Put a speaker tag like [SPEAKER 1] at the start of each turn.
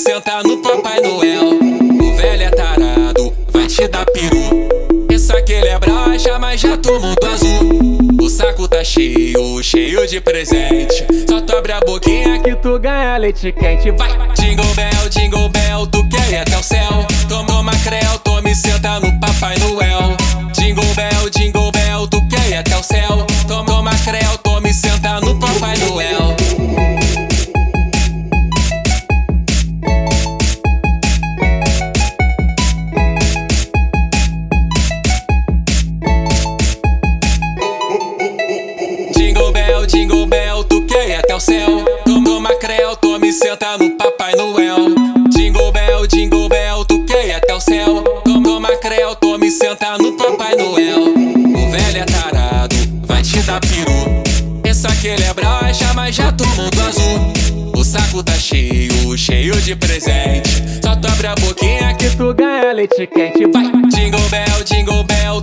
[SPEAKER 1] senta no Papai Noel. O velho é tarado, vai te dar peru. Pensa que ele é braxa, mas já tomou do azul. O saco tá cheio, cheio de presente. Só tu abre a boquinha que tu ganha leite quente. Vai! Jingle bell, jingle bell, tu quer ir até o céu. Tomou macril, tu Jingle bell, ir até o céu. Toma creu, tome senta no Papai Noel. Jingle bell, jingle bell, ir até o céu. Toma creu, tome senta no Papai Noel. O velho é tarado, vai te dar peru. Pensa que ele é broxa, mas já tomou do azul. O saco tá cheio, cheio de presente. Só tu abre a boquinha que tu ganha leite quente. Vai! Jingle bell, jingle bell,